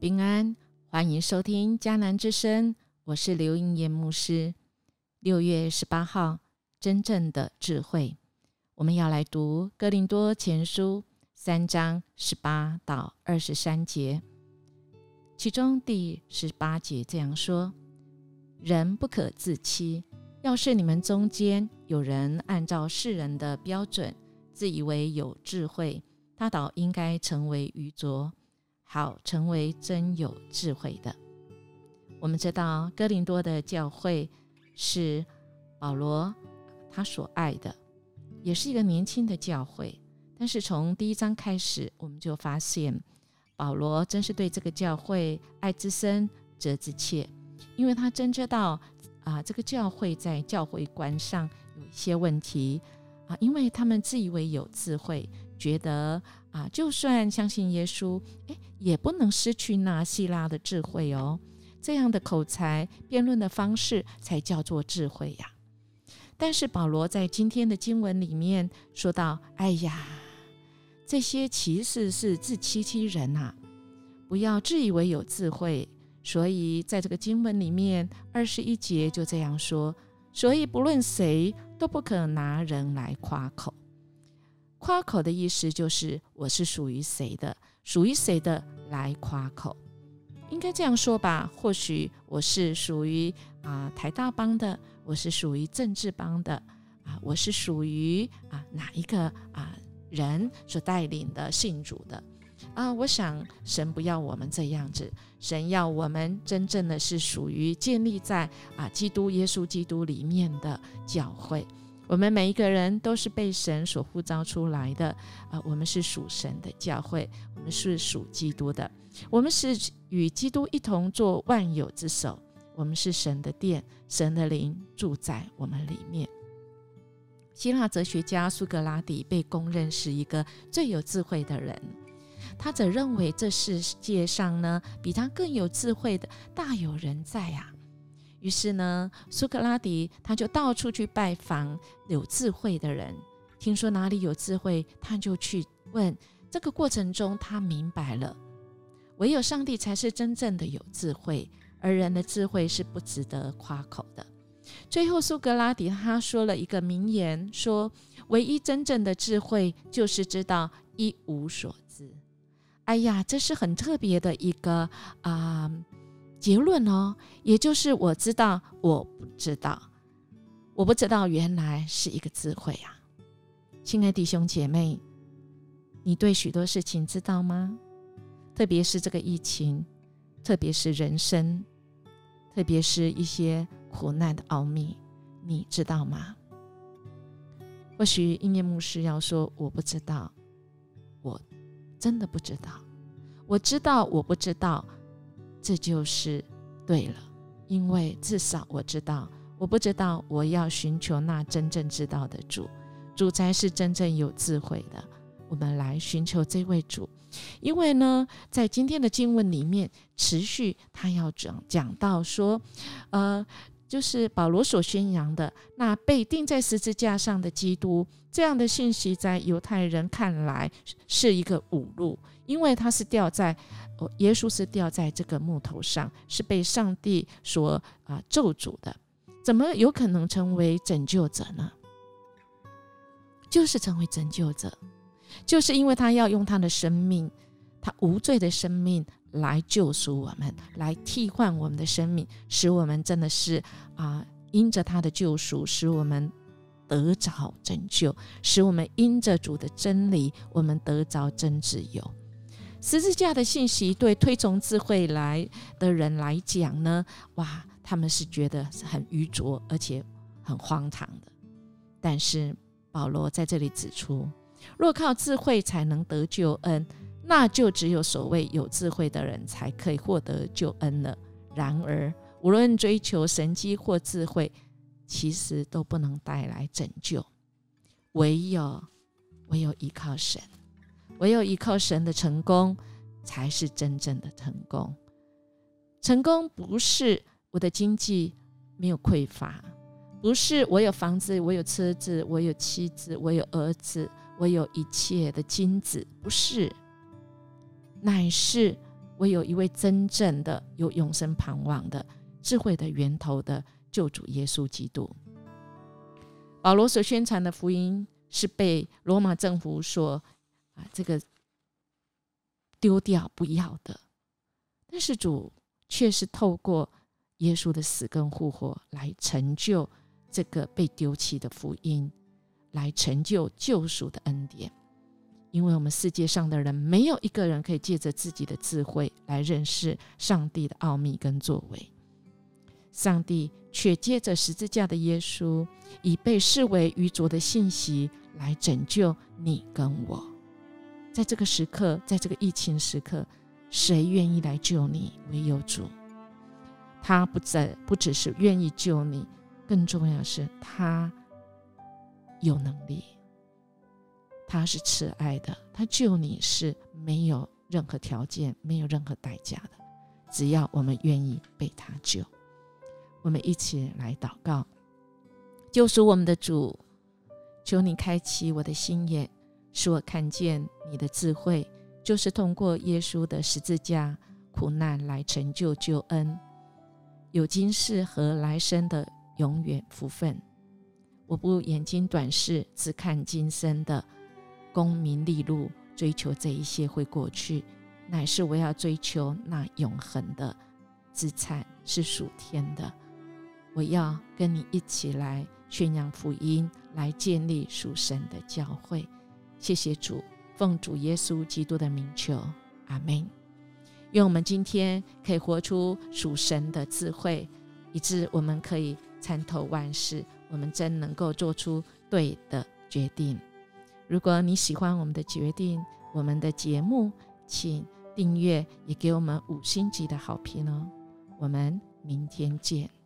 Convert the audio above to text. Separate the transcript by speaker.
Speaker 1: 平安，欢迎收听迦南之声，我是刘英燕牧师。六月十八号，真正的智慧，我们要来读《哥林多前书》三章十八到二十三节，其中第十八节这样说：“人不可自欺，要是你们中间有人按照世人的标准，自以为有智慧，他倒应该成为愚拙。”好，成为真有智慧的。我们知道哥林多的教会是保罗他所爱的，也是一个年轻的教会。但是从第一章开始，我们就发现保罗真是对这个教会爱之深责之切，因为他真知道啊，这个教会在教会观上有一些问题啊，因为他们自以为有智慧，觉得。啊，就算相信耶稣，哎，也不能失去那希腊的智慧哦。这样的口才、辩论的方式，才叫做智慧呀。但是保罗在今天的经文里面说到：“哎呀，这些其实是自欺欺人呐！不要自以为有智慧。”所以在这个经文里面，二十一节就这样说：“所以不论谁都不可拿人来夸口。”夸口的意思就是我是属于谁的，属于谁的来夸口，应该这样说吧？或许我是属于啊台大帮的，我是属于政治帮的啊，我是属于啊哪一个啊人所带领的信主的啊？我想神不要我们这样子，神要我们真正的是属于建立在啊基督耶稣基督里面的教会。我们每一个人都是被神所呼召出来的啊！我们是属神的教会，我们是属基督的，我们是与基督一同做万有之首。我们是神的殿，神的灵住在我们里面。希腊哲学家苏格拉底被公认是一个最有智慧的人，他则认为这世界上呢，比他更有智慧的大有人在啊！于是呢，苏格拉底他就到处去拜访有智慧的人，听说哪里有智慧，他就去问。这个过程中，他明白了，唯有上帝才是真正的有智慧，而人的智慧是不值得夸口的。最后，苏格拉底他说了一个名言，说：“唯一真正的智慧，就是知道一无所知。”哎呀，这是很特别的一个啊。结论哦，也就是我知道，我不知道，我不知道，原来是一个智慧啊！亲爱弟兄姐妹，你对许多事情知道吗？特别是这个疫情，特别是人生，特别是一些苦难的奥秘，你知道吗？或许音乐牧师要说：“我不知道，我真的不知道，我知道，我不知道。”这就是对了，因为至少我知道，我不知道，我要寻求那真正知道的主，主才是真正有智慧的。我们来寻求这位主，因为呢，在今天的经文里面，持续他要讲讲到说，呃，就是保罗所宣扬的那被钉在十字架上的基督这样的信息，在犹太人看来是一个侮辱，因为他是吊在。耶稣是吊在这个木头上，是被上帝所啊咒诅的，怎么有可能成为拯救者呢？就是成为拯救者，就是因为他要用他的生命，他无罪的生命来救赎我们，来替换我们的生命，使我们真的是啊，因着他的救赎，使我们得着拯救，使我们因着主的真理，我们得着真自由。十字架的信息对推崇智慧来的人来讲呢，哇，他们是觉得是很愚拙而且很荒唐的。但是保罗在这里指出，若靠智慧才能得救恩，那就只有所谓有智慧的人才可以获得救恩了。然而，无论追求神机或智慧，其实都不能带来拯救，唯有唯有依靠神。唯有依靠神的成功，才是真正的成功。成功不是我的经济没有匮乏，不是我有房子、我有车子、我有妻子、我有儿子、我有一切的金子，不是，乃是唯有一位真正的有永生盼望的智慧的源头的救主耶稣基督。保罗所宣传的福音是被罗马政府所啊这个丢掉不要的，但是主却是透过耶稣的死跟复活来成就这个被丢弃的福音，来成就救赎的恩典。因为我们世界上的人没有一个人可以借着自己的智慧来认识上帝的奥秘跟作为，上帝却借着十字架的耶稣，以被视为愚拙的信息来拯救你跟我。在这个时刻，在这个疫情时刻，谁愿意来救你？唯有主。他不在，不只是愿意救你，更重要是他有能力。他是慈爱的，他救你是没有任何条件、没有任何代价的，只要我们愿意被他救。我们一起来祷告，救赎我们的主，求你开启我的心眼，使我看见你的智慧，就是通过耶稣的十字架苦难来成就救恩，有今世和来生的永远福分。我不眼睛短视，只看今生的。功名利禄，追求这一些会过去，乃是我要追求那永恒的资产，是属天的。我要跟你一起来宣扬福音，来建立属神的教会。谢谢主，奉主耶稣基督的名求，阿门。愿我们今天可以活出属神的智慧，以致我们可以参透万事，我们真能够做出对的决定。如果你喜欢我们的决定，我们的节目，请订阅，也给我们五星级的好评哦。我们明天见。